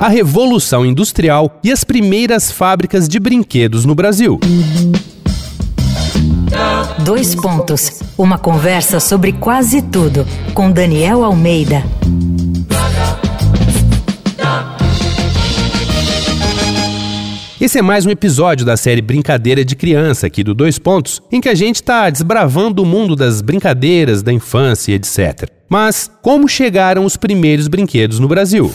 a Revolução Industrial e as primeiras fábricas de brinquedos no Brasil. Dois pontos. Uma conversa sobre quase tudo com Daniel Almeida. Esse é mais um episódio da série Brincadeira de Criança aqui do Dois Pontos, em que a gente está desbravando o mundo das brincadeiras da infância, etc. Mas como chegaram os primeiros brinquedos no Brasil?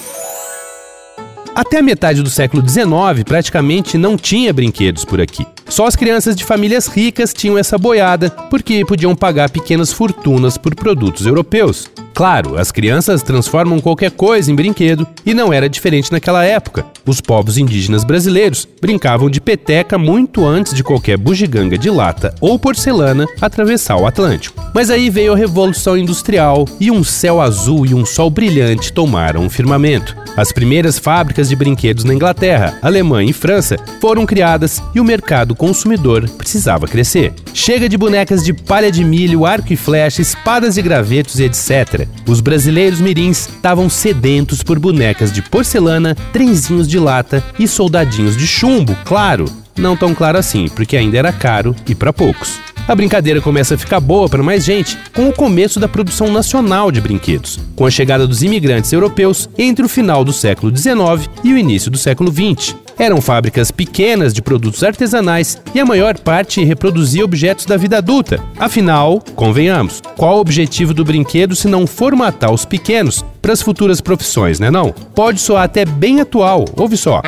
Até a metade do século XIX, praticamente não tinha brinquedos por aqui. Só as crianças de famílias ricas tinham essa boiada, porque podiam pagar pequenas fortunas por produtos europeus. Claro, as crianças transformam qualquer coisa em brinquedo e não era diferente naquela época. Os povos indígenas brasileiros brincavam de peteca muito antes de qualquer bugiganga de lata ou porcelana atravessar o Atlântico. Mas aí veio a Revolução Industrial e um céu azul e um sol brilhante tomaram o firmamento. As primeiras fábricas de brinquedos na Inglaterra, Alemanha e França foram criadas e o mercado consumidor precisava crescer. Chega de bonecas de palha de milho, arco e flecha, espadas e gravetos e etc. Os brasileiros mirins estavam sedentos por bonecas de porcelana, trenzinhos de lata e soldadinhos de chumbo, claro. Não tão claro assim, porque ainda era caro e para poucos. A brincadeira começa a ficar boa para mais gente com o começo da produção nacional de brinquedos, com a chegada dos imigrantes europeus entre o final do século XIX e o início do século XX. Eram fábricas pequenas de produtos artesanais e a maior parte reproduzia objetos da vida adulta. Afinal, convenhamos, qual o objetivo do brinquedo se não formatar os pequenos para as futuras profissões, né não? Pode soar até bem atual, ouve só.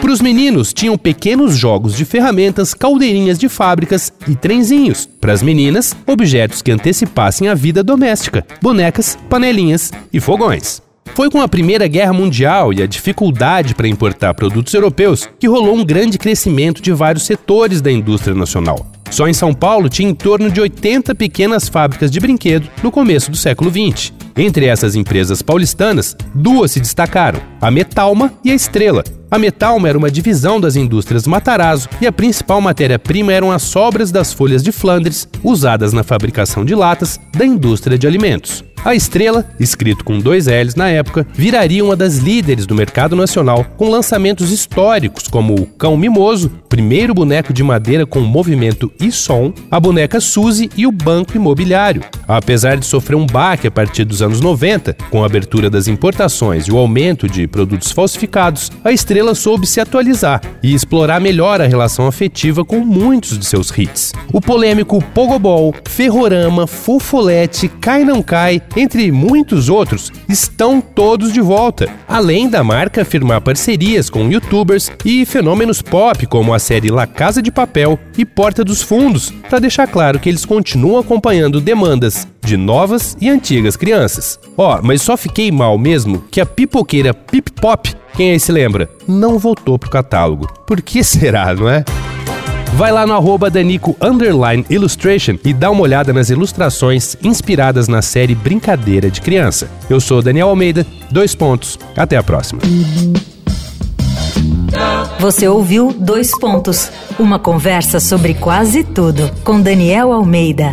Para os meninos, tinham pequenos jogos de ferramentas, caldeirinhas de fábricas e trenzinhos. Para as meninas, objetos que antecipassem a vida doméstica, bonecas, panelinhas e fogões. Foi com a Primeira Guerra Mundial e a dificuldade para importar produtos europeus que rolou um grande crescimento de vários setores da indústria nacional. Só em São Paulo tinha em torno de 80 pequenas fábricas de brinquedo no começo do século XX. Entre essas empresas paulistanas, duas se destacaram: a Metalma e a Estrela. A Metalma era uma divisão das indústrias Matarazzo e a principal matéria-prima eram as sobras das folhas de Flandres usadas na fabricação de latas da indústria de alimentos. A Estrela, escrito com dois L's na época, viraria uma das líderes do mercado nacional com lançamentos históricos como o Cão Mimoso, primeiro boneco de madeira com movimento e som, a boneca Suzy e o Banco Imobiliário. Apesar de sofrer um baque a partir dos anos 90, com a abertura das importações e o aumento de produtos falsificados, a Estrela soube se atualizar e explorar melhor a relação afetiva com muitos de seus hits. O polêmico Pogobol, Ferrorama, Fofolete, Cai Não Cai, entre muitos outros, estão todos de volta, além da marca firmar parcerias com youtubers e fenômenos pop como a série La Casa de Papel e Porta dos Fundos, para deixar claro que eles continuam acompanhando demandas de novas e antigas crianças. Ó, oh, mas só fiquei mal mesmo que a pipoqueira Pip Pop, quem aí se lembra, não voltou pro catálogo. Por que será, não é? Vai lá no arroba Danico Illustration e dá uma olhada nas ilustrações inspiradas na série Brincadeira de Criança. Eu sou Daniel Almeida, dois pontos. Até a próxima. Você ouviu Dois Pontos, uma conversa sobre quase tudo com Daniel Almeida.